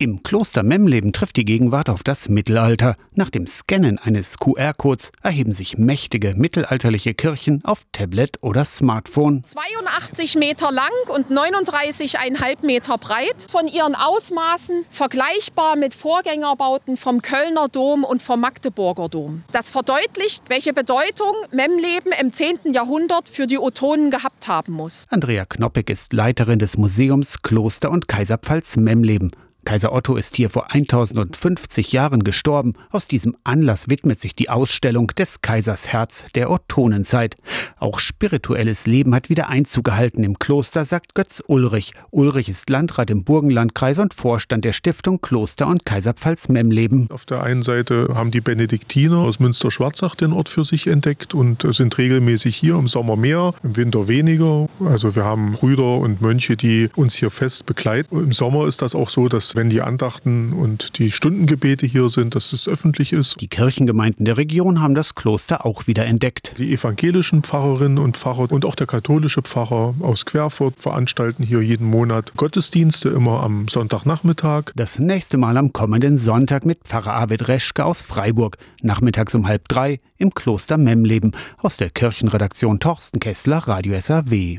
Im Kloster Memleben trifft die Gegenwart auf das Mittelalter. Nach dem Scannen eines QR-Codes erheben sich mächtige mittelalterliche Kirchen auf Tablet oder Smartphone. 82 Meter lang und 39,5 Meter breit. Von ihren Ausmaßen vergleichbar mit Vorgängerbauten vom Kölner Dom und vom Magdeburger Dom. Das verdeutlicht, welche Bedeutung Memleben im 10. Jahrhundert für die Ottonen gehabt haben muss. Andrea Knoppig ist Leiterin des Museums Kloster und Kaiserpfalz Memleben. Kaiser Otto ist hier vor 1050 Jahren gestorben. Aus diesem Anlass widmet sich die Ausstellung des Kaisers Herz der Ottonenzeit. Auch spirituelles Leben hat wieder Einzug gehalten im Kloster, sagt Götz Ulrich. Ulrich ist Landrat im Burgenlandkreis und Vorstand der Stiftung Kloster und Kaiserpfalz Memleben. Auf der einen Seite haben die Benediktiner aus Münster-Schwarzach den Ort für sich entdeckt und sind regelmäßig hier, im Sommer mehr, im Winter weniger. Also wir haben Brüder und Mönche, die uns hier fest begleiten. Im Sommer ist das auch so, dass wenn die Andachten und die Stundengebete hier sind, dass es öffentlich ist. Die Kirchengemeinden der Region haben das Kloster auch wieder entdeckt. Die evangelischen Pfarrerinnen und Pfarrer und auch der katholische Pfarrer aus Querfurt veranstalten hier jeden Monat Gottesdienste, immer am Sonntagnachmittag. Das nächste Mal am kommenden Sonntag mit Pfarrer Arvid Reschke aus Freiburg, nachmittags um halb drei im Kloster Memleben, aus der Kirchenredaktion Torsten Kessler, Radio SAW.